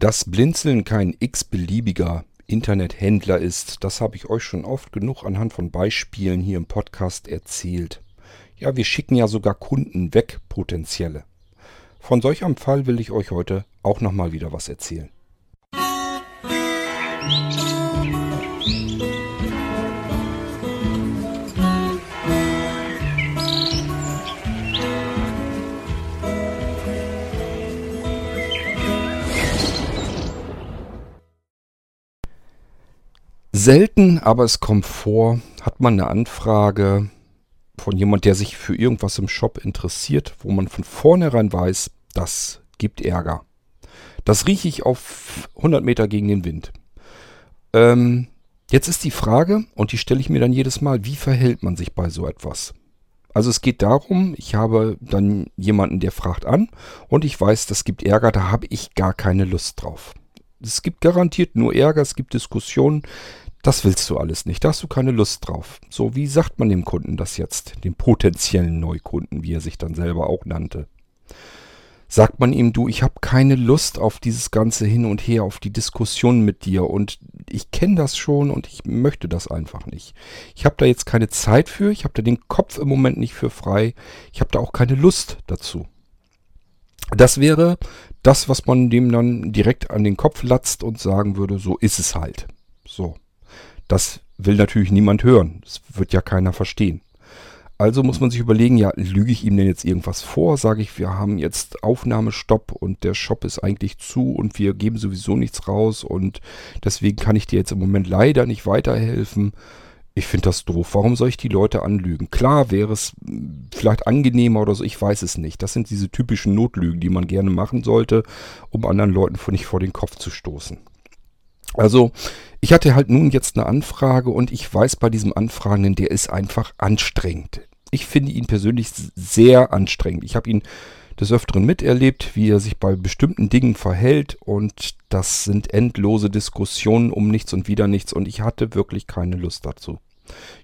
Dass Blinzeln kein x-beliebiger Internethändler ist, das habe ich euch schon oft genug anhand von Beispielen hier im Podcast erzählt. Ja, wir schicken ja sogar Kunden weg, potenzielle. Von solch einem Fall will ich euch heute auch nochmal wieder was erzählen. Selten, aber es kommt vor, hat man eine Anfrage von jemand, der sich für irgendwas im Shop interessiert, wo man von vornherein weiß, das gibt Ärger. Das rieche ich auf 100 Meter gegen den Wind. Ähm, jetzt ist die Frage, und die stelle ich mir dann jedes Mal, wie verhält man sich bei so etwas? Also es geht darum, ich habe dann jemanden, der fragt an und ich weiß, das gibt Ärger, da habe ich gar keine Lust drauf. Es gibt garantiert nur Ärger, es gibt Diskussionen, das willst du alles nicht. Da hast du keine Lust drauf. So, wie sagt man dem Kunden das jetzt? Dem potenziellen Neukunden, wie er sich dann selber auch nannte. Sagt man ihm, du, ich habe keine Lust auf dieses ganze Hin und Her, auf die Diskussion mit dir und ich kenne das schon und ich möchte das einfach nicht. Ich habe da jetzt keine Zeit für, ich habe da den Kopf im Moment nicht für frei, ich habe da auch keine Lust dazu. Das wäre das, was man dem dann direkt an den Kopf latzt und sagen würde, so ist es halt. So. Das will natürlich niemand hören. Das wird ja keiner verstehen. Also muss man sich überlegen, ja, lüge ich ihm denn jetzt irgendwas vor? Sage ich, wir haben jetzt Aufnahmestopp und der Shop ist eigentlich zu und wir geben sowieso nichts raus und deswegen kann ich dir jetzt im Moment leider nicht weiterhelfen. Ich finde das doof. Warum soll ich die Leute anlügen? Klar wäre es vielleicht angenehmer oder so, ich weiß es nicht. Das sind diese typischen Notlügen, die man gerne machen sollte, um anderen Leuten nicht vor den Kopf zu stoßen. Also, ich hatte halt nun jetzt eine Anfrage und ich weiß bei diesem Anfragenden, der ist einfach anstrengend. Ich finde ihn persönlich sehr anstrengend. Ich habe ihn des Öfteren miterlebt, wie er sich bei bestimmten Dingen verhält und das sind endlose Diskussionen um nichts und wieder nichts und ich hatte wirklich keine Lust dazu.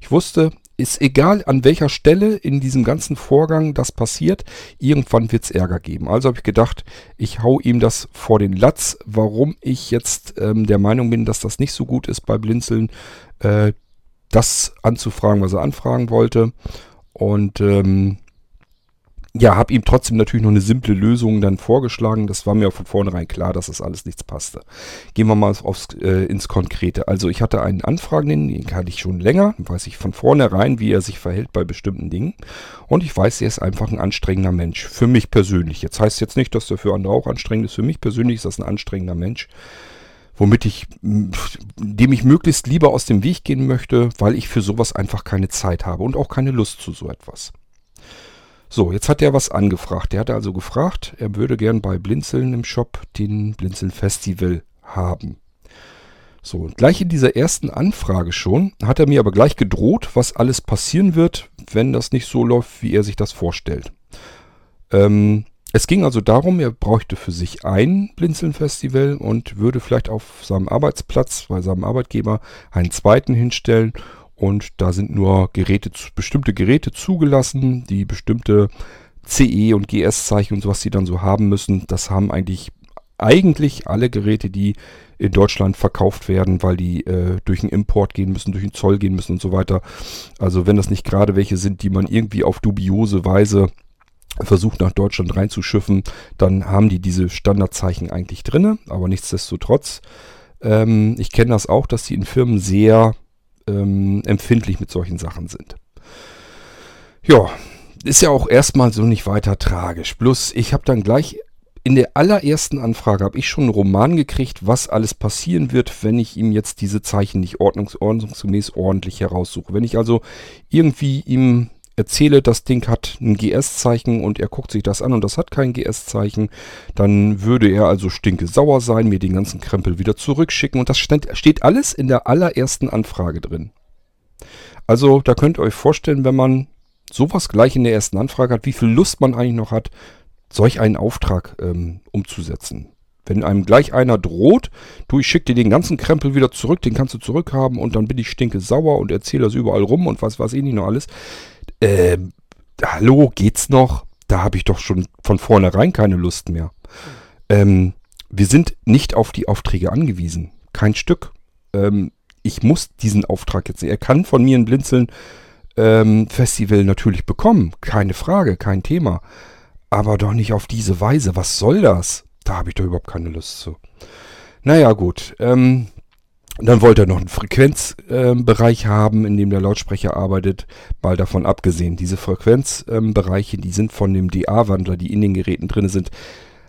Ich wusste, ist egal an welcher Stelle in diesem ganzen Vorgang das passiert, irgendwann wird es Ärger geben. Also habe ich gedacht, ich hau ihm das vor den Latz, warum ich jetzt ähm, der Meinung bin, dass das nicht so gut ist bei Blinzeln, äh, das anzufragen, was er anfragen wollte. Und ähm, ja, habe ihm trotzdem natürlich noch eine simple Lösung dann vorgeschlagen. Das war mir von vornherein klar, dass das alles nichts passte. Gehen wir mal aufs, äh, ins Konkrete. Also ich hatte einen Anfragenden, den kannte ich schon länger, weiß ich von vornherein, wie er sich verhält bei bestimmten Dingen. Und ich weiß, er ist einfach ein anstrengender Mensch. Für mich persönlich. Jetzt heißt jetzt nicht, dass er für andere auch anstrengend ist. Für mich persönlich ist das ein anstrengender Mensch womit ich, dem ich möglichst lieber aus dem Weg gehen möchte, weil ich für sowas einfach keine Zeit habe und auch keine Lust zu so etwas. So, jetzt hat er was angefragt. Der hatte also gefragt, er würde gern bei Blinzeln im Shop den Blinzeln Festival haben. So, und gleich in dieser ersten Anfrage schon hat er mir aber gleich gedroht, was alles passieren wird, wenn das nicht so läuft, wie er sich das vorstellt. Ähm, es ging also darum, er bräuchte für sich ein Blinzeln-Festival und würde vielleicht auf seinem Arbeitsplatz bei seinem Arbeitgeber einen zweiten hinstellen und da sind nur Geräte, bestimmte Geräte zugelassen, die bestimmte CE und GS-Zeichen und sowas, die dann so haben müssen. Das haben eigentlich, eigentlich alle Geräte, die in Deutschland verkauft werden, weil die äh, durch einen Import gehen müssen, durch den Zoll gehen müssen und so weiter. Also wenn das nicht gerade welche sind, die man irgendwie auf dubiose Weise versucht nach Deutschland reinzuschiffen, dann haben die diese Standardzeichen eigentlich drinne, aber nichtsdestotrotz. Ähm, ich kenne das auch, dass die in Firmen sehr ähm, empfindlich mit solchen Sachen sind. Ja, ist ja auch erstmal so nicht weiter tragisch. Bloß ich habe dann gleich in der allerersten Anfrage habe ich schon einen Roman gekriegt, was alles passieren wird, wenn ich ihm jetzt diese Zeichen nicht ordnungsgemäß ordentlich heraussuche. Wenn ich also irgendwie ihm erzähle, das Ding hat ein GS-Zeichen und er guckt sich das an und das hat kein GS-Zeichen, dann würde er also stinke sauer sein, mir den ganzen Krempel wieder zurückschicken und das steht alles in der allerersten Anfrage drin. Also da könnt ihr euch vorstellen, wenn man sowas gleich in der ersten Anfrage hat, wie viel Lust man eigentlich noch hat, solch einen Auftrag ähm, umzusetzen. Wenn einem gleich einer droht, du, ich schicke dir den ganzen Krempel wieder zurück, den kannst du zurückhaben und dann bin ich stinke sauer und erzähle das überall rum und was weiß ich nicht noch alles äh, hallo, geht's noch? Da habe ich doch schon von vornherein keine Lust mehr. Ähm, wir sind nicht auf die Aufträge angewiesen. Kein Stück. Ähm, ich muss diesen Auftrag jetzt. Er kann von mir ein Blinzeln ähm, Festival natürlich bekommen. Keine Frage, kein Thema. Aber doch nicht auf diese Weise. Was soll das? Da habe ich doch überhaupt keine Lust zu. Naja, gut. Ähm, dann wollte er noch einen Frequenzbereich äh, haben, in dem der Lautsprecher arbeitet. Mal davon abgesehen, diese Frequenzbereiche, ähm, die sind von dem DA-Wandler, die in den Geräten drin sind,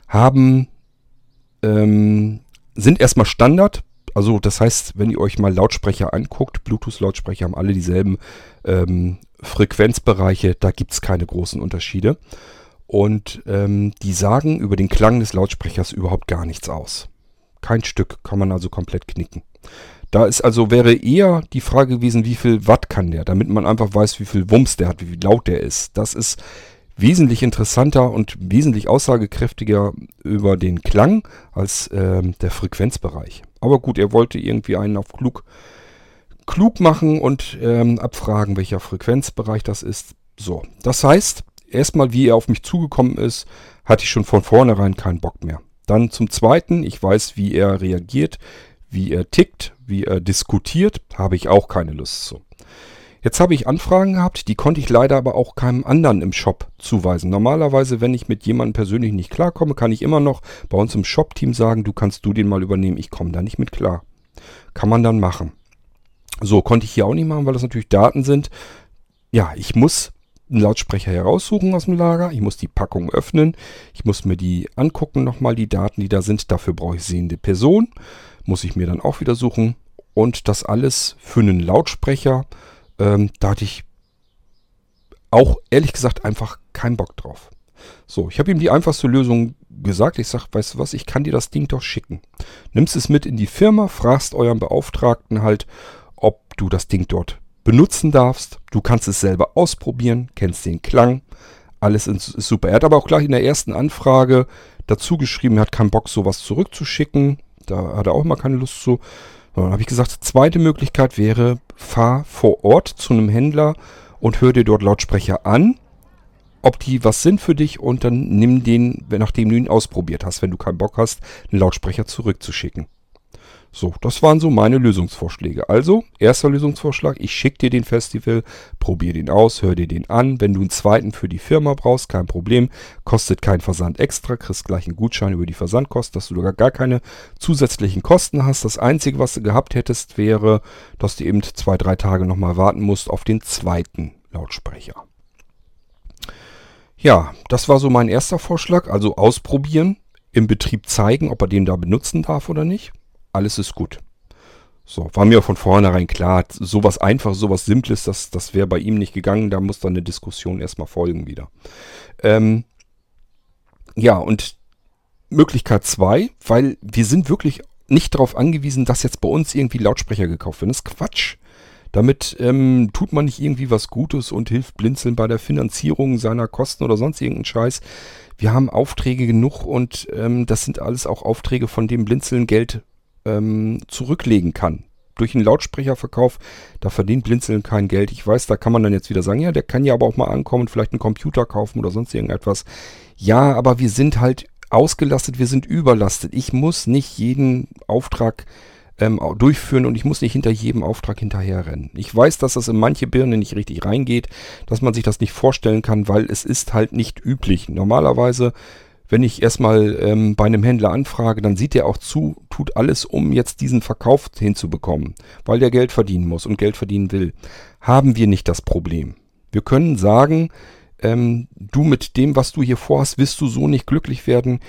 haben, ähm, sind erstmal Standard. Also das heißt, wenn ihr euch mal Lautsprecher anguckt, Bluetooth-Lautsprecher haben alle dieselben ähm, Frequenzbereiche, da gibt es keine großen Unterschiede. Und ähm, die sagen über den Klang des Lautsprechers überhaupt gar nichts aus. Kein Stück kann man also komplett knicken. Da ist also, wäre eher die Frage gewesen, wie viel Watt kann der, damit man einfach weiß, wie viel Wumms der hat, wie laut der ist. Das ist wesentlich interessanter und wesentlich aussagekräftiger über den Klang als ähm, der Frequenzbereich. Aber gut, er wollte irgendwie einen auf klug, klug machen und ähm, abfragen, welcher Frequenzbereich das ist. So, das heißt, erstmal, wie er auf mich zugekommen ist, hatte ich schon von vornherein keinen Bock mehr. Dann zum Zweiten, ich weiß, wie er reagiert, wie er tickt, wie er diskutiert, habe ich auch keine Lust zu. Jetzt habe ich Anfragen gehabt, die konnte ich leider aber auch keinem anderen im Shop zuweisen. Normalerweise, wenn ich mit jemandem persönlich nicht klarkomme, kann ich immer noch bei uns im Shop-Team sagen, du kannst du den mal übernehmen, ich komme da nicht mit klar. Kann man dann machen. So, konnte ich hier auch nicht machen, weil das natürlich Daten sind. Ja, ich muss einen Lautsprecher heraussuchen aus dem Lager. Ich muss die Packung öffnen. Ich muss mir die angucken, nochmal die Daten, die da sind. Dafür brauche ich sehende Person. Muss ich mir dann auch wieder suchen. Und das alles für einen Lautsprecher, ähm, da hatte ich auch ehrlich gesagt einfach keinen Bock drauf. So, ich habe ihm die einfachste Lösung gesagt. Ich sage, weißt du was, ich kann dir das Ding doch schicken. Nimmst es mit in die Firma, fragst euren Beauftragten halt, ob du das Ding dort benutzen darfst. Du kannst es selber ausprobieren, kennst den Klang. Alles ist super. Er hat aber auch gleich in der ersten Anfrage dazu geschrieben, er hat keinen Bock, sowas zurückzuschicken. Da hat er auch mal keine Lust zu. Dann habe ich gesagt, zweite Möglichkeit wäre, fahr vor Ort zu einem Händler und hör dir dort Lautsprecher an, ob die was sind für dich und dann nimm den, nachdem du ihn ausprobiert hast, wenn du keinen Bock hast, einen Lautsprecher zurückzuschicken. So, das waren so meine Lösungsvorschläge. Also, erster Lösungsvorschlag, ich schicke dir den Festival, probier den aus, hör dir den an. Wenn du einen zweiten für die Firma brauchst, kein Problem, kostet kein Versand extra, kriegst gleich einen Gutschein über die Versandkosten, dass du sogar gar keine zusätzlichen Kosten hast. Das Einzige, was du gehabt hättest, wäre, dass du eben zwei, drei Tage nochmal warten musst auf den zweiten Lautsprecher. Ja, das war so mein erster Vorschlag, also ausprobieren, im Betrieb zeigen, ob er den da benutzen darf oder nicht alles ist gut. So, war mir von vornherein klar, sowas Einfaches, sowas Simples, das, das wäre bei ihm nicht gegangen, da muss dann eine Diskussion erstmal folgen wieder. Ähm, ja, und Möglichkeit zwei, weil wir sind wirklich nicht darauf angewiesen, dass jetzt bei uns irgendwie Lautsprecher gekauft werden. Das ist Quatsch. Damit ähm, tut man nicht irgendwie was Gutes und hilft Blinzeln bei der Finanzierung seiner Kosten oder sonst irgendeinen Scheiß. Wir haben Aufträge genug und ähm, das sind alles auch Aufträge, von dem Blinzeln Geld ähm, zurücklegen kann. Durch einen Lautsprecherverkauf, da verdient Blinzeln kein Geld. Ich weiß, da kann man dann jetzt wieder sagen, ja, der kann ja aber auch mal ankommen, vielleicht einen Computer kaufen oder sonst irgendetwas. Ja, aber wir sind halt ausgelastet, wir sind überlastet. Ich muss nicht jeden Auftrag ähm, durchführen und ich muss nicht hinter jedem Auftrag hinterherrennen. Ich weiß, dass das in manche Birne nicht richtig reingeht, dass man sich das nicht vorstellen kann, weil es ist halt nicht üblich. Normalerweise wenn ich erstmal ähm, bei einem Händler anfrage, dann sieht er auch zu, tut alles, um jetzt diesen Verkauf hinzubekommen, weil der Geld verdienen muss und Geld verdienen will. Haben wir nicht das Problem. Wir können sagen, ähm, du mit dem, was du hier vorhast, wirst du so nicht glücklich werden.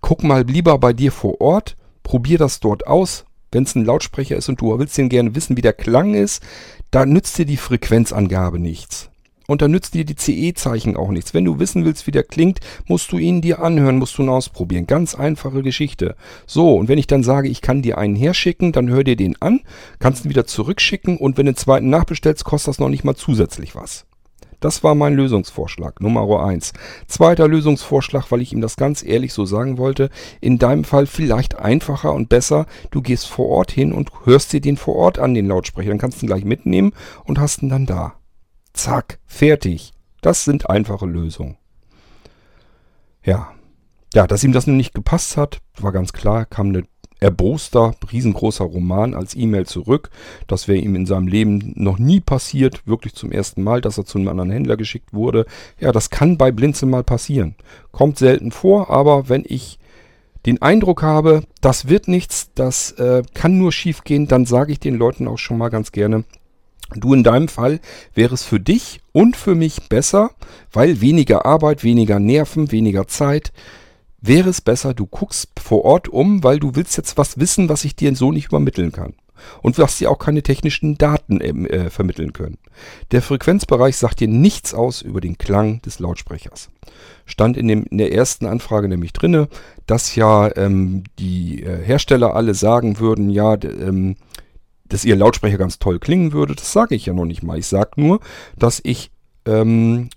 Guck mal lieber bei dir vor Ort, probier das dort aus. Wenn es ein Lautsprecher ist und du willst den gerne wissen, wie der Klang ist, da nützt dir die Frequenzangabe nichts. Und da nützt dir die CE-Zeichen auch nichts. Wenn du wissen willst, wie der klingt, musst du ihn dir anhören, musst du ihn ausprobieren. Ganz einfache Geschichte. So, und wenn ich dann sage, ich kann dir einen herschicken, dann hör dir den an, kannst ihn wieder zurückschicken und wenn du den zweiten nachbestellst, kostet das noch nicht mal zusätzlich was. Das war mein Lösungsvorschlag, Nummer eins. Zweiter Lösungsvorschlag, weil ich ihm das ganz ehrlich so sagen wollte, in deinem Fall vielleicht einfacher und besser, du gehst vor Ort hin und hörst dir den vor Ort an, den Lautsprecher, dann kannst du ihn gleich mitnehmen und hast ihn dann da. Zack, fertig. Das sind einfache Lösungen. Ja, ja, dass ihm das nun nicht gepasst hat, war ganz klar, kam eine erboster, riesengroßer Roman als E-Mail zurück. Das wäre ihm in seinem Leben noch nie passiert, wirklich zum ersten Mal, dass er zu einem anderen Händler geschickt wurde. Ja, das kann bei Blinzeln mal passieren. Kommt selten vor, aber wenn ich den Eindruck habe, das wird nichts, das äh, kann nur schief gehen, dann sage ich den Leuten auch schon mal ganz gerne, du in deinem Fall wäre es für dich und für mich besser, weil weniger Arbeit, weniger Nerven, weniger Zeit, wäre es besser, du guckst vor Ort um, weil du willst jetzt was wissen, was ich dir so nicht übermitteln kann. Und was dir auch keine technischen Daten ähm, äh, vermitteln können. Der Frequenzbereich sagt dir nichts aus über den Klang des Lautsprechers. Stand in, dem, in der ersten Anfrage nämlich drinne, dass ja ähm, die äh, Hersteller alle sagen würden, ja, ähm, dass ihr Lautsprecher ganz toll klingen würde. Das sage ich ja noch nicht mal. Ich sage nur, dass ich ähm,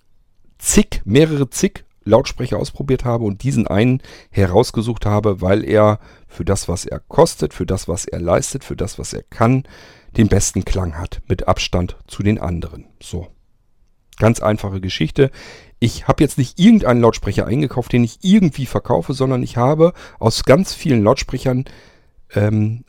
zig, mehrere zig Lautsprecher ausprobiert habe und diesen einen herausgesucht habe, weil er für das, was er kostet, für das, was er leistet, für das, was er kann, den besten Klang hat, mit Abstand zu den anderen. So. Ganz einfache Geschichte. Ich habe jetzt nicht irgendeinen Lautsprecher eingekauft, den ich irgendwie verkaufe, sondern ich habe aus ganz vielen Lautsprechern ähm,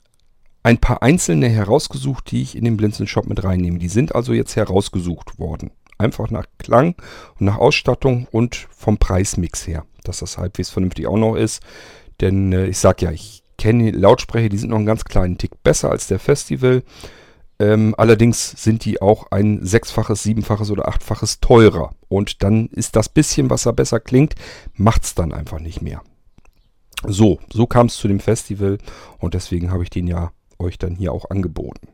ein paar einzelne herausgesucht, die ich in den Blinzeln Shop mit reinnehme. Die sind also jetzt herausgesucht worden. Einfach nach Klang und nach Ausstattung und vom Preismix her, dass das halbwegs vernünftig auch noch ist. Denn äh, ich sag ja, ich kenne Lautsprecher, die sind noch einen ganz kleinen Tick besser als der Festival. Ähm, allerdings sind die auch ein sechsfaches, siebenfaches oder achtfaches teurer. Und dann ist das bisschen, was da besser klingt, macht es dann einfach nicht mehr. So, so kam es zu dem Festival und deswegen habe ich den ja euch dann hier auch angeboten.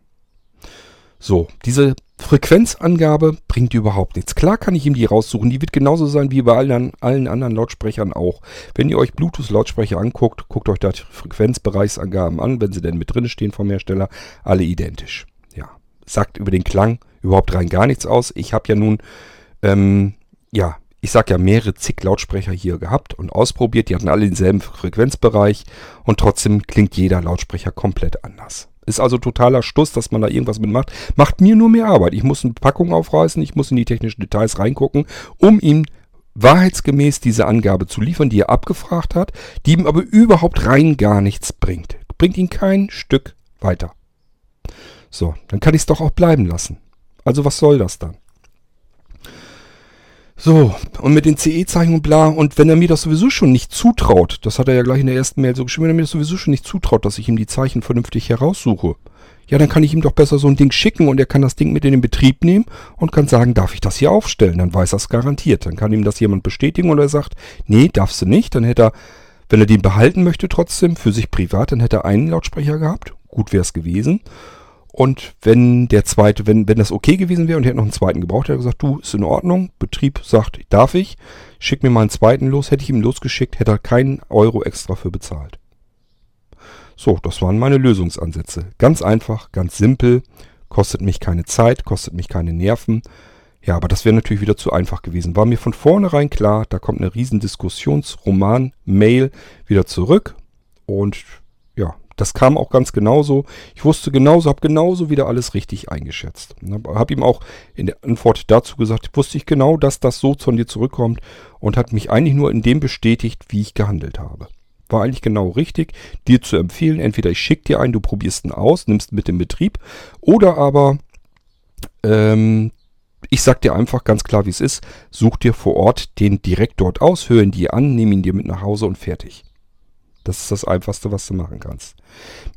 So, diese Frequenzangabe bringt überhaupt nichts. Klar kann ich ihm die raussuchen. Die wird genauso sein wie bei allen, allen anderen Lautsprechern auch. Wenn ihr euch Bluetooth-Lautsprecher anguckt, guckt euch da die Frequenzbereichsangaben an, wenn sie denn mit drin stehen vom Hersteller. Alle identisch. Ja, sagt über den Klang überhaupt rein gar nichts aus. Ich habe ja nun, ähm, ja, ich sag ja mehrere zig Lautsprecher hier gehabt und ausprobiert. Die hatten alle denselben Frequenzbereich und trotzdem klingt jeder Lautsprecher komplett anders. Ist also totaler Stuss, dass man da irgendwas mitmacht. Macht mir nur mehr Arbeit. Ich muss eine Packung aufreißen, ich muss in die technischen Details reingucken, um ihm wahrheitsgemäß diese Angabe zu liefern, die er abgefragt hat, die ihm aber überhaupt rein gar nichts bringt. Bringt ihn kein Stück weiter. So, dann kann ich es doch auch bleiben lassen. Also was soll das dann? So, und mit den CE-Zeichen und bla, und wenn er mir das sowieso schon nicht zutraut, das hat er ja gleich in der ersten Mail so geschrieben, wenn er mir das sowieso schon nicht zutraut, dass ich ihm die Zeichen vernünftig heraussuche, ja, dann kann ich ihm doch besser so ein Ding schicken und er kann das Ding mit in den Betrieb nehmen und kann sagen, darf ich das hier aufstellen? Dann weiß er es garantiert. Dann kann ihm das jemand bestätigen oder er sagt, nee, darfst du nicht. Dann hätte er, wenn er den behalten möchte trotzdem, für sich privat, dann hätte er einen Lautsprecher gehabt. Gut wäre es gewesen. Und wenn der zweite, wenn, wenn das okay gewesen wäre und er hätte noch einen zweiten gebraucht, hätte er gesagt, du, ist in Ordnung. Betrieb sagt, darf ich. Schick mir mal einen zweiten los. Hätte ich ihm losgeschickt, hätte er keinen Euro extra für bezahlt. So, das waren meine Lösungsansätze. Ganz einfach, ganz simpel. Kostet mich keine Zeit, kostet mich keine Nerven. Ja, aber das wäre natürlich wieder zu einfach gewesen. War mir von vornherein klar, da kommt eine riesen Diskussionsroman, Mail wieder zurück. Und das kam auch ganz genauso. Ich wusste genauso, habe genauso wieder alles richtig eingeschätzt. Habe ihm auch in der Antwort dazu gesagt, wusste ich genau, dass das so von dir zurückkommt und hat mich eigentlich nur in dem bestätigt, wie ich gehandelt habe. War eigentlich genau richtig, dir zu empfehlen, entweder ich schicke dir einen, du probierst ihn aus, nimmst mit in Betrieb, oder aber ähm, ich sag dir einfach ganz klar, wie es ist, such dir vor Ort den direkt dort aus, hör ihn dir an, nimm ihn dir mit nach Hause und fertig. Das ist das Einfachste, was du machen kannst.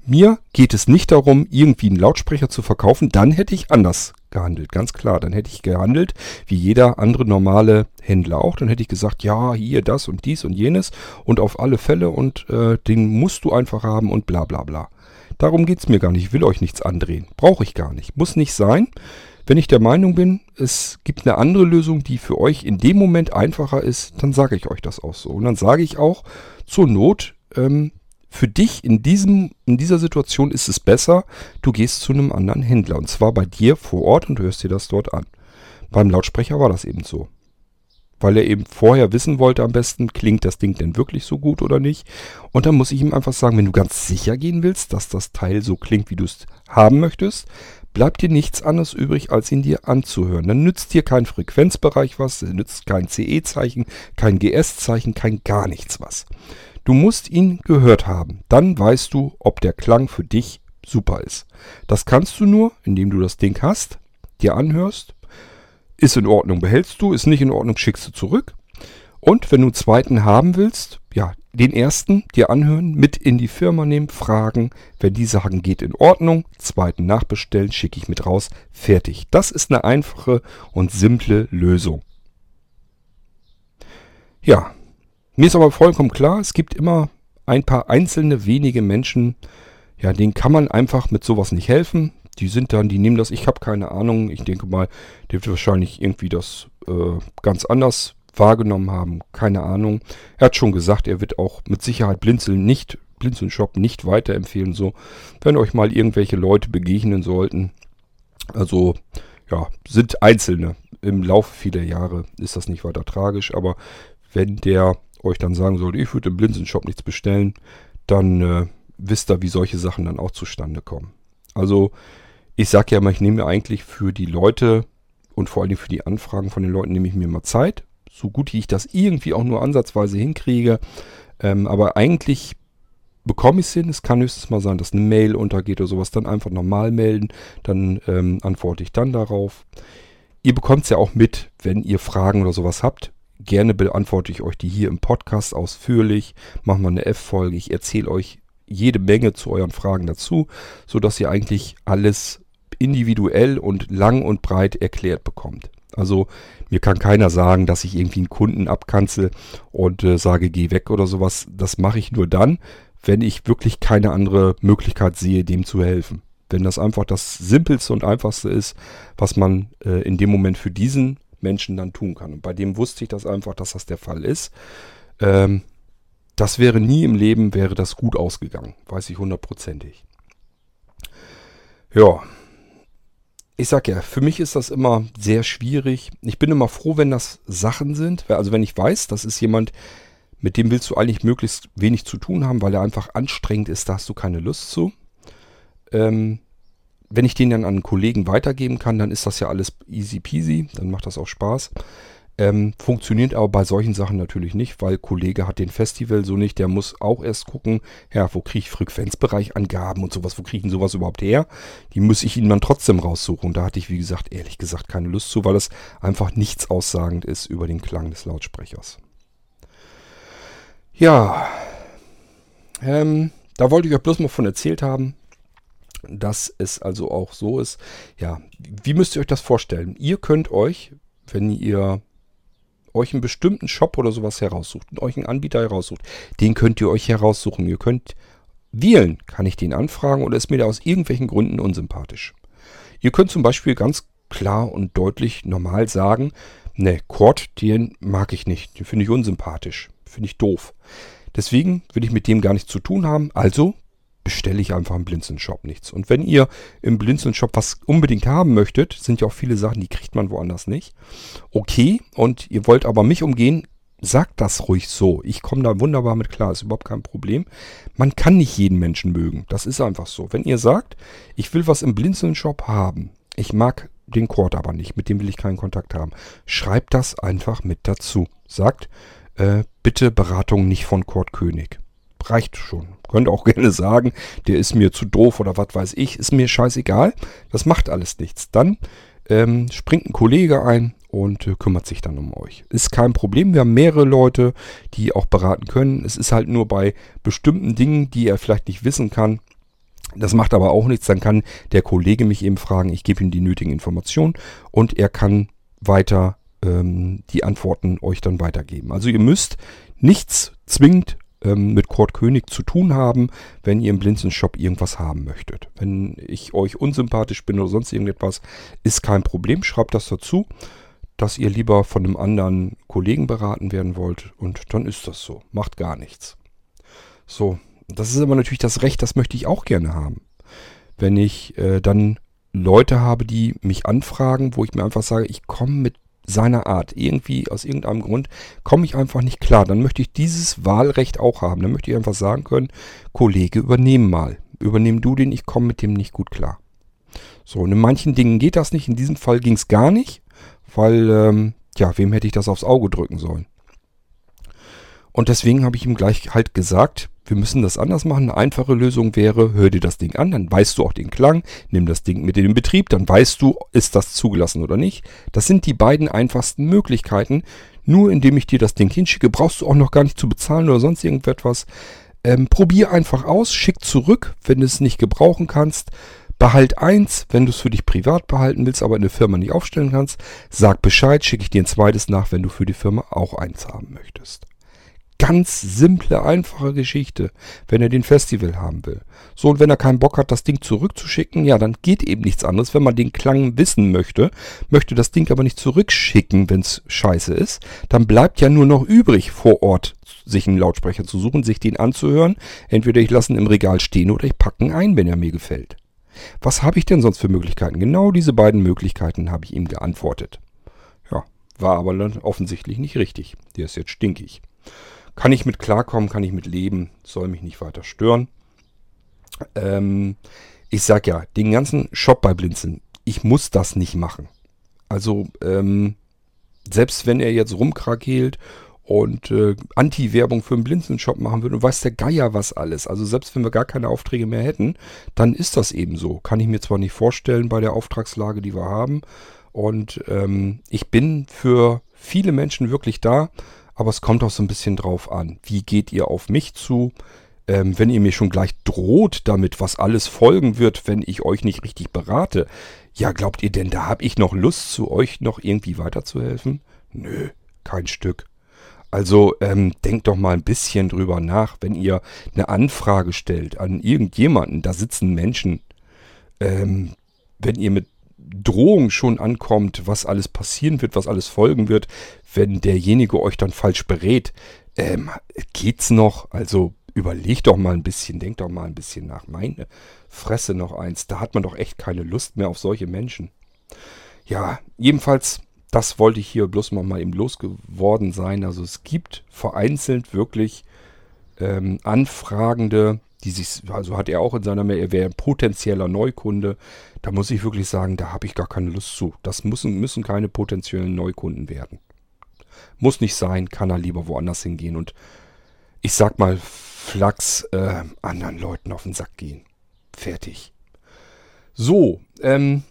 Mir geht es nicht darum, irgendwie einen Lautsprecher zu verkaufen. Dann hätte ich anders gehandelt, ganz klar. Dann hätte ich gehandelt, wie jeder andere normale Händler auch. Dann hätte ich gesagt, ja, hier das und dies und jenes und auf alle Fälle und äh, den musst du einfach haben und bla bla bla. Darum geht es mir gar nicht. Ich will euch nichts andrehen. Brauche ich gar nicht. Muss nicht sein. Wenn ich der Meinung bin, es gibt eine andere Lösung, die für euch in dem Moment einfacher ist, dann sage ich euch das auch so. Und dann sage ich auch, zur Not, ähm, für dich in, diesem, in dieser Situation ist es besser, du gehst zu einem anderen Händler. Und zwar bei dir vor Ort und hörst dir das dort an. Beim Lautsprecher war das eben so. Weil er eben vorher wissen wollte am besten, klingt das Ding denn wirklich so gut oder nicht. Und dann muss ich ihm einfach sagen, wenn du ganz sicher gehen willst, dass das Teil so klingt, wie du es haben möchtest, bleibt dir nichts anderes übrig, als ihn dir anzuhören. Dann nützt dir kein Frequenzbereich was, nützt kein CE-Zeichen, kein GS-Zeichen, kein gar nichts was. Du musst ihn gehört haben. Dann weißt du, ob der Klang für dich super ist. Das kannst du nur, indem du das Ding hast, dir anhörst. Ist in Ordnung, behältst du. Ist nicht in Ordnung, schickst du zurück. Und wenn du einen zweiten haben willst, ja, den ersten dir anhören, mit in die Firma nehmen, fragen. Wenn die sagen, geht in Ordnung, zweiten nachbestellen, schicke ich mit raus, fertig. Das ist eine einfache und simple Lösung. Ja, mir ist aber vollkommen klar, es gibt immer ein paar einzelne wenige Menschen, ja, denen kann man einfach mit sowas nicht helfen. Die sind dann, die nehmen das, ich habe keine Ahnung, ich denke mal, der wird wahrscheinlich irgendwie das äh, ganz anders wahrgenommen haben. Keine Ahnung. Er hat schon gesagt, er wird auch mit Sicherheit Blinzeln nicht, Blinzeln Shop nicht weiterempfehlen. So, wenn euch mal irgendwelche Leute begegnen sollten. Also, ja, sind Einzelne. Im Laufe vieler Jahre ist das nicht weiter tragisch. Aber wenn der euch dann sagen sollte, ich würde im Blinzeln Shop nichts bestellen, dann äh, wisst ihr, wie solche Sachen dann auch zustande kommen. Also, ich sage ja mal, ich nehme eigentlich für die Leute und vor allem für die Anfragen von den Leuten nehme ich mir mal Zeit so gut wie ich das irgendwie auch nur ansatzweise hinkriege. Ähm, aber eigentlich bekomme ich es hin. Es kann höchstens mal sein, dass eine Mail untergeht oder sowas. Dann einfach normal melden. Dann ähm, antworte ich dann darauf. Ihr bekommt es ja auch mit, wenn ihr Fragen oder sowas habt. Gerne beantworte ich euch die hier im Podcast ausführlich. Machen wir eine F-Folge. Ich erzähle euch jede Menge zu euren Fragen dazu, sodass ihr eigentlich alles individuell und lang und breit erklärt bekommt. Also mir kann keiner sagen, dass ich irgendwie einen Kunden abkanzel und äh, sage, geh weg oder sowas. Das mache ich nur dann, wenn ich wirklich keine andere Möglichkeit sehe, dem zu helfen. Wenn das einfach das Simpelste und Einfachste ist, was man äh, in dem Moment für diesen Menschen dann tun kann. Und bei dem wusste ich das einfach, dass das der Fall ist. Ähm, das wäre nie im Leben, wäre das gut ausgegangen. Weiß ich hundertprozentig. Ja, ich sag ja, für mich ist das immer sehr schwierig. Ich bin immer froh, wenn das Sachen sind. Also wenn ich weiß, das ist jemand, mit dem willst du eigentlich möglichst wenig zu tun haben, weil er einfach anstrengend ist, da hast du keine Lust zu. Ähm, wenn ich den dann an einen Kollegen weitergeben kann, dann ist das ja alles easy peasy, dann macht das auch Spaß. Ähm, funktioniert aber bei solchen Sachen natürlich nicht, weil Kollege hat den Festival so nicht. Der muss auch erst gucken, ja, wo kriege ich Frequenzbereichangaben und sowas, wo kriege ich denn sowas überhaupt her? Die muss ich ihm dann trotzdem raussuchen. Da hatte ich, wie gesagt, ehrlich gesagt keine Lust zu, weil es einfach nichts aussagend ist über den Klang des Lautsprechers. Ja, ähm, da wollte ich euch bloß mal von erzählt haben, dass es also auch so ist. Ja, wie müsst ihr euch das vorstellen? Ihr könnt euch, wenn ihr euch einen bestimmten Shop oder sowas heraussucht euch einen Anbieter heraussucht, den könnt ihr euch heraussuchen. Ihr könnt wählen, kann ich den anfragen oder ist mir der aus irgendwelchen Gründen unsympathisch. Ihr könnt zum Beispiel ganz klar und deutlich normal sagen, ne, Cord, den mag ich nicht, den finde ich unsympathisch, finde ich doof. Deswegen will ich mit dem gar nichts zu tun haben, also bestelle ich einfach im Blinzeln-Shop nichts. Und wenn ihr im Blinzeln-Shop was unbedingt haben möchtet, sind ja auch viele Sachen, die kriegt man woanders nicht. Okay, und ihr wollt aber mich umgehen, sagt das ruhig so. Ich komme da wunderbar mit klar, ist überhaupt kein Problem. Man kann nicht jeden Menschen mögen. Das ist einfach so. Wenn ihr sagt, ich will was im Blinzeln-Shop haben, ich mag den Cord aber nicht, mit dem will ich keinen Kontakt haben, schreibt das einfach mit dazu. Sagt, äh, bitte Beratung nicht von Kurt König reicht schon. Könnt auch gerne sagen, der ist mir zu doof oder was weiß ich, ist mir scheißegal. Das macht alles nichts. Dann ähm, springt ein Kollege ein und äh, kümmert sich dann um euch. Ist kein Problem. Wir haben mehrere Leute, die auch beraten können. Es ist halt nur bei bestimmten Dingen, die er vielleicht nicht wissen kann. Das macht aber auch nichts. Dann kann der Kollege mich eben fragen. Ich gebe ihm die nötigen Informationen und er kann weiter ähm, die Antworten euch dann weitergeben. Also ihr müsst nichts zwingend ähm, mit Kurt König zu tun haben, wenn ihr im Blinzen-Shop irgendwas haben möchtet. Wenn ich euch unsympathisch bin oder sonst irgendetwas, ist kein Problem. Schreibt das dazu, dass ihr lieber von einem anderen Kollegen beraten werden wollt. Und dann ist das so. Macht gar nichts. So, das ist aber natürlich das Recht, das möchte ich auch gerne haben. Wenn ich äh, dann Leute habe, die mich anfragen, wo ich mir einfach sage, ich komme mit seiner Art. Irgendwie, aus irgendeinem Grund, komme ich einfach nicht klar. Dann möchte ich dieses Wahlrecht auch haben. Dann möchte ich einfach sagen können, Kollege, übernehm mal. Übernehm du den, ich komme mit dem nicht gut klar. So, und in manchen Dingen geht das nicht. In diesem Fall ging es gar nicht, weil, ähm, ja, wem hätte ich das aufs Auge drücken sollen? Und deswegen habe ich ihm gleich halt gesagt, wir müssen das anders machen. Eine einfache Lösung wäre, hör dir das Ding an, dann weißt du auch den Klang, nimm das Ding mit in den Betrieb, dann weißt du, ist das zugelassen oder nicht. Das sind die beiden einfachsten Möglichkeiten. Nur indem ich dir das Ding hinschicke, brauchst du auch noch gar nicht zu bezahlen oder sonst irgendetwas. Ähm, probier einfach aus, schick zurück, wenn du es nicht gebrauchen kannst. Behalt eins, wenn du es für dich privat behalten willst, aber in der Firma nicht aufstellen kannst. Sag Bescheid, schicke ich dir ein zweites nach, wenn du für die Firma auch eins haben möchtest. Ganz simple, einfache Geschichte, wenn er den Festival haben will. So, und wenn er keinen Bock hat, das Ding zurückzuschicken, ja, dann geht eben nichts anderes. Wenn man den Klang wissen möchte, möchte das Ding aber nicht zurückschicken, wenn es scheiße ist, dann bleibt ja nur noch übrig, vor Ort sich einen Lautsprecher zu suchen, sich den anzuhören. Entweder ich lasse ihn im Regal stehen oder ich packe ihn ein, wenn er mir gefällt. Was habe ich denn sonst für Möglichkeiten? Genau diese beiden Möglichkeiten habe ich ihm geantwortet. Ja, war aber dann offensichtlich nicht richtig. Der ist jetzt stinkig. Kann ich mit klarkommen, kann ich mit leben, soll mich nicht weiter stören. Ähm, ich sag ja, den ganzen Shop bei Blinzeln, ich muss das nicht machen. Also, ähm, selbst wenn er jetzt rumkrakelt und äh, Anti-Werbung für einen Blinzeln-Shop machen würde und weiß der Geier was alles. Also selbst wenn wir gar keine Aufträge mehr hätten, dann ist das eben so. Kann ich mir zwar nicht vorstellen bei der Auftragslage, die wir haben. Und ähm, ich bin für viele Menschen wirklich da. Aber es kommt auch so ein bisschen drauf an. Wie geht ihr auf mich zu? Ähm, wenn ihr mir schon gleich droht damit, was alles folgen wird, wenn ich euch nicht richtig berate, ja, glaubt ihr denn, da habe ich noch Lust, zu euch noch irgendwie weiterzuhelfen? Nö, kein Stück. Also ähm, denkt doch mal ein bisschen drüber nach, wenn ihr eine Anfrage stellt an irgendjemanden, da sitzen Menschen. Ähm, wenn ihr mit Drohung schon ankommt, was alles passieren wird, was alles folgen wird, wenn derjenige euch dann falsch berät, ähm, geht's noch? Also überlegt doch mal ein bisschen, denkt doch mal ein bisschen nach. Meine Fresse noch eins, da hat man doch echt keine Lust mehr auf solche Menschen. Ja, jedenfalls, das wollte ich hier bloß mal, mal eben losgeworden sein. Also es gibt vereinzelt wirklich ähm, Anfragende, die sich, also hat er auch in seiner Mail, er wäre ein potenzieller Neukunde. Da muss ich wirklich sagen, da habe ich gar keine Lust zu. Das müssen, müssen keine potenziellen Neukunden werden. Muss nicht sein, kann er lieber woanders hingehen und ich sag mal, Flachs äh, anderen Leuten auf den Sack gehen. Fertig. So, ähm,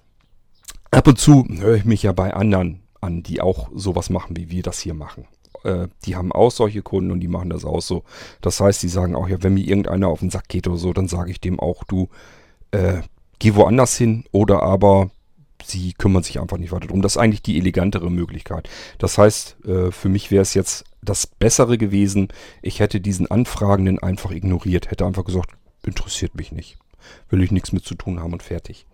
ab und zu höre ich mich ja bei anderen an, die auch sowas machen, wie wir das hier machen äh, die haben auch solche Kunden und die machen das auch so. Das heißt, die sagen auch, ja, wenn mir irgendeiner auf den Sack geht oder so, dann sage ich dem auch, du, äh, geh woanders hin oder aber sie kümmern sich einfach nicht weiter drum. Das ist eigentlich die elegantere Möglichkeit. Das heißt, äh, für mich wäre es jetzt das Bessere gewesen, ich hätte diesen Anfragenden einfach ignoriert, hätte einfach gesagt, interessiert mich nicht. Will ich nichts mit zu tun haben und fertig.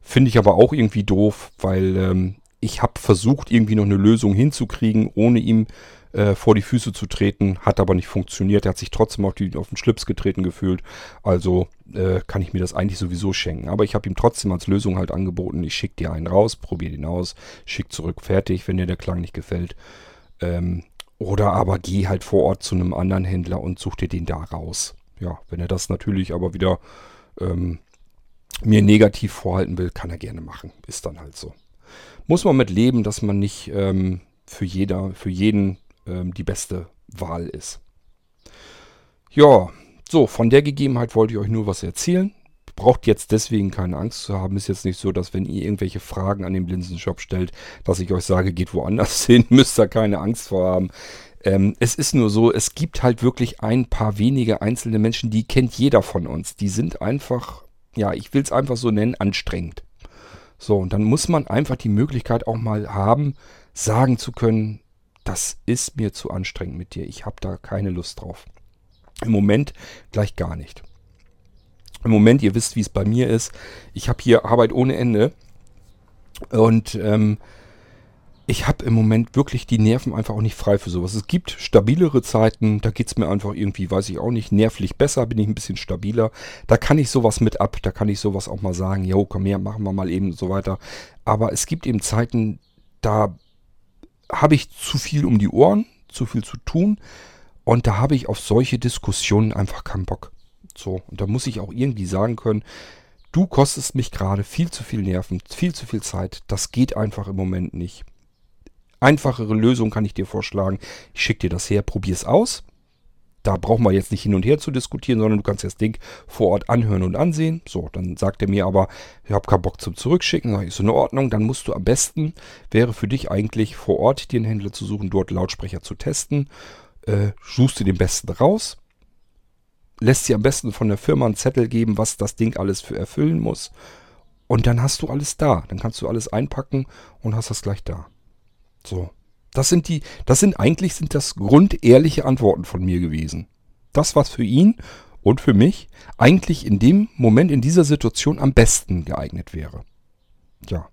Finde ich aber auch irgendwie doof, weil ähm, ich habe versucht, irgendwie noch eine Lösung hinzukriegen, ohne ihm äh, vor die Füße zu treten, hat aber nicht funktioniert. Er hat sich trotzdem auf, die, auf den Schlips getreten gefühlt. Also äh, kann ich mir das eigentlich sowieso schenken. Aber ich habe ihm trotzdem als Lösung halt angeboten, ich schicke dir einen raus, probier den aus, schick zurück, fertig, wenn dir der Klang nicht gefällt. Ähm, oder aber geh halt vor Ort zu einem anderen Händler und such dir den da raus. Ja, wenn er das natürlich aber wieder ähm, mir negativ vorhalten will, kann er gerne machen. Ist dann halt so. Muss man mit leben, dass man nicht ähm, für, jeder, für jeden ähm, die beste Wahl ist. Ja, so, von der Gegebenheit wollte ich euch nur was erzählen. Braucht jetzt deswegen keine Angst zu haben. Ist jetzt nicht so, dass wenn ihr irgendwelche Fragen an den Blinsenshop stellt, dass ich euch sage, geht woanders hin, müsst ihr keine Angst vor haben. Ähm, es ist nur so, es gibt halt wirklich ein paar wenige einzelne Menschen, die kennt jeder von uns. Die sind einfach, ja, ich will es einfach so nennen, anstrengend. So, und dann muss man einfach die Möglichkeit auch mal haben, sagen zu können, das ist mir zu anstrengend mit dir. Ich habe da keine Lust drauf. Im Moment gleich gar nicht. Im Moment, ihr wisst, wie es bei mir ist. Ich habe hier Arbeit ohne Ende. Und ähm, ich habe im Moment wirklich die Nerven einfach auch nicht frei für sowas. Es gibt stabilere Zeiten, da geht es mir einfach irgendwie, weiß ich auch nicht, nervlich besser, bin ich ein bisschen stabiler. Da kann ich sowas mit ab, da kann ich sowas auch mal sagen, jo, komm her, machen wir mal eben und so weiter. Aber es gibt eben Zeiten, da habe ich zu viel um die Ohren, zu viel zu tun und da habe ich auf solche Diskussionen einfach keinen Bock. So, und da muss ich auch irgendwie sagen können, du kostest mich gerade viel zu viel Nerven, viel zu viel Zeit. Das geht einfach im Moment nicht. Einfachere Lösung kann ich dir vorschlagen. Ich schicke dir das her, probier es aus. Da brauchen wir jetzt nicht hin und her zu diskutieren, sondern du kannst das Ding vor Ort anhören und ansehen. So, dann sagt er mir aber, ich habe keinen Bock zum Zurückschicken. Sag ich, ist in Ordnung. Dann musst du am besten, wäre für dich eigentlich vor Ort einen Händler zu suchen, dort Lautsprecher zu testen. Äh, suchst du den besten raus. Lässt dir am besten von der Firma einen Zettel geben, was das Ding alles für erfüllen muss. Und dann hast du alles da. Dann kannst du alles einpacken und hast das gleich da. So. Das sind die, das sind eigentlich sind das grundehrliche Antworten von mir gewesen. Das, was für ihn und für mich eigentlich in dem Moment, in dieser Situation am besten geeignet wäre. Ja.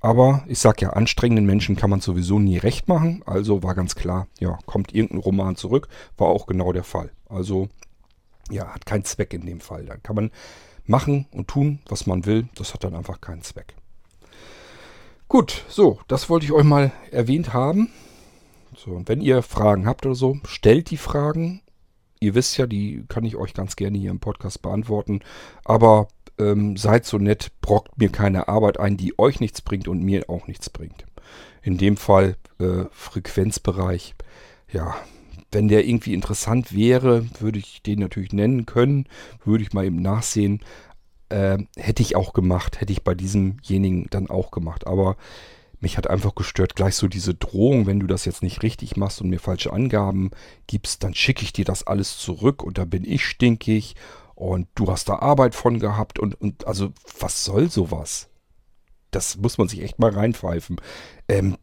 Aber ich sag ja, anstrengenden Menschen kann man sowieso nie recht machen. Also war ganz klar, ja, kommt irgendein Roman zurück, war auch genau der Fall. Also, ja, hat keinen Zweck in dem Fall. Dann kann man machen und tun, was man will. Das hat dann einfach keinen Zweck. Gut, so, das wollte ich euch mal erwähnt haben. So, und wenn ihr Fragen habt oder so, stellt die Fragen. Ihr wisst ja, die kann ich euch ganz gerne hier im Podcast beantworten. Aber ähm, seid so nett, brockt mir keine Arbeit ein, die euch nichts bringt und mir auch nichts bringt. In dem Fall äh, Frequenzbereich. Ja, wenn der irgendwie interessant wäre, würde ich den natürlich nennen können. Würde ich mal eben nachsehen. Äh, hätte ich auch gemacht, hätte ich bei diesemjenigen dann auch gemacht. Aber mich hat einfach gestört, gleich so diese Drohung, wenn du das jetzt nicht richtig machst und mir falsche Angaben gibst, dann schicke ich dir das alles zurück und da bin ich stinkig und du hast da Arbeit von gehabt und, und also was soll sowas? Das muss man sich echt mal reinpfeifen. Ähm,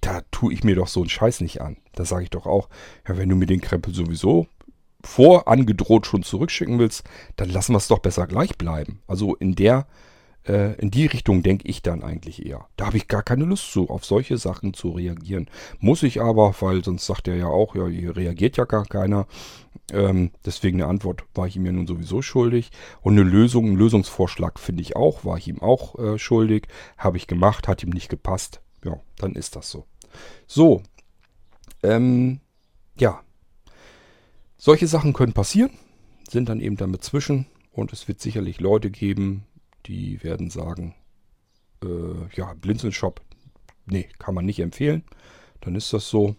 da tue ich mir doch so einen Scheiß nicht an. Da sage ich doch auch, ja, wenn du mir den Krempel sowieso vorangedroht schon zurückschicken willst, dann lassen wir es doch besser gleich bleiben. Also in der, äh, in die Richtung denke ich dann eigentlich eher. Da habe ich gar keine Lust zu, auf solche Sachen zu reagieren. Muss ich aber, weil sonst sagt er ja auch, ja, hier reagiert ja gar keiner. Ähm, deswegen eine Antwort war ich ihm ja nun sowieso schuldig. Und eine Lösung, einen Lösungsvorschlag finde ich auch, war ich ihm auch äh, schuldig. Habe ich gemacht, hat ihm nicht gepasst. Ja, dann ist das so. So, ähm, ja, solche Sachen können passieren, sind dann eben damit zwischen und es wird sicherlich Leute geben, die werden sagen, äh, ja, Blinzeln-Shop, nee, kann man nicht empfehlen. Dann ist das so.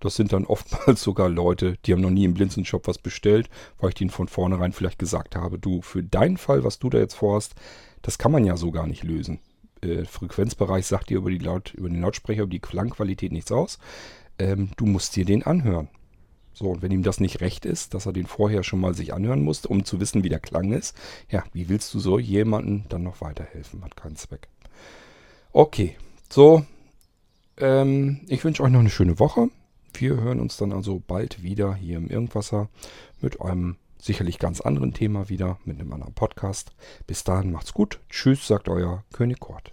Das sind dann oftmals sogar Leute, die haben noch nie im Blinzeln-Shop was bestellt, weil ich denen von vornherein vielleicht gesagt habe, du, für deinen Fall, was du da jetzt vorhast, das kann man ja so gar nicht lösen. Äh, Frequenzbereich sagt dir über, die Laut, über den Lautsprecher, über die Klangqualität nichts aus. Ähm, du musst dir den anhören. So, und wenn ihm das nicht recht ist, dass er den vorher schon mal sich anhören musste, um zu wissen, wie der Klang ist, ja, wie willst du so jemandem dann noch weiterhelfen? Hat keinen Zweck. Okay, so, ähm, ich wünsche euch noch eine schöne Woche. Wir hören uns dann also bald wieder hier im Irgendwasser mit einem sicherlich ganz anderen Thema wieder, mit einem anderen Podcast. Bis dahin macht's gut. Tschüss, sagt euer König Kort.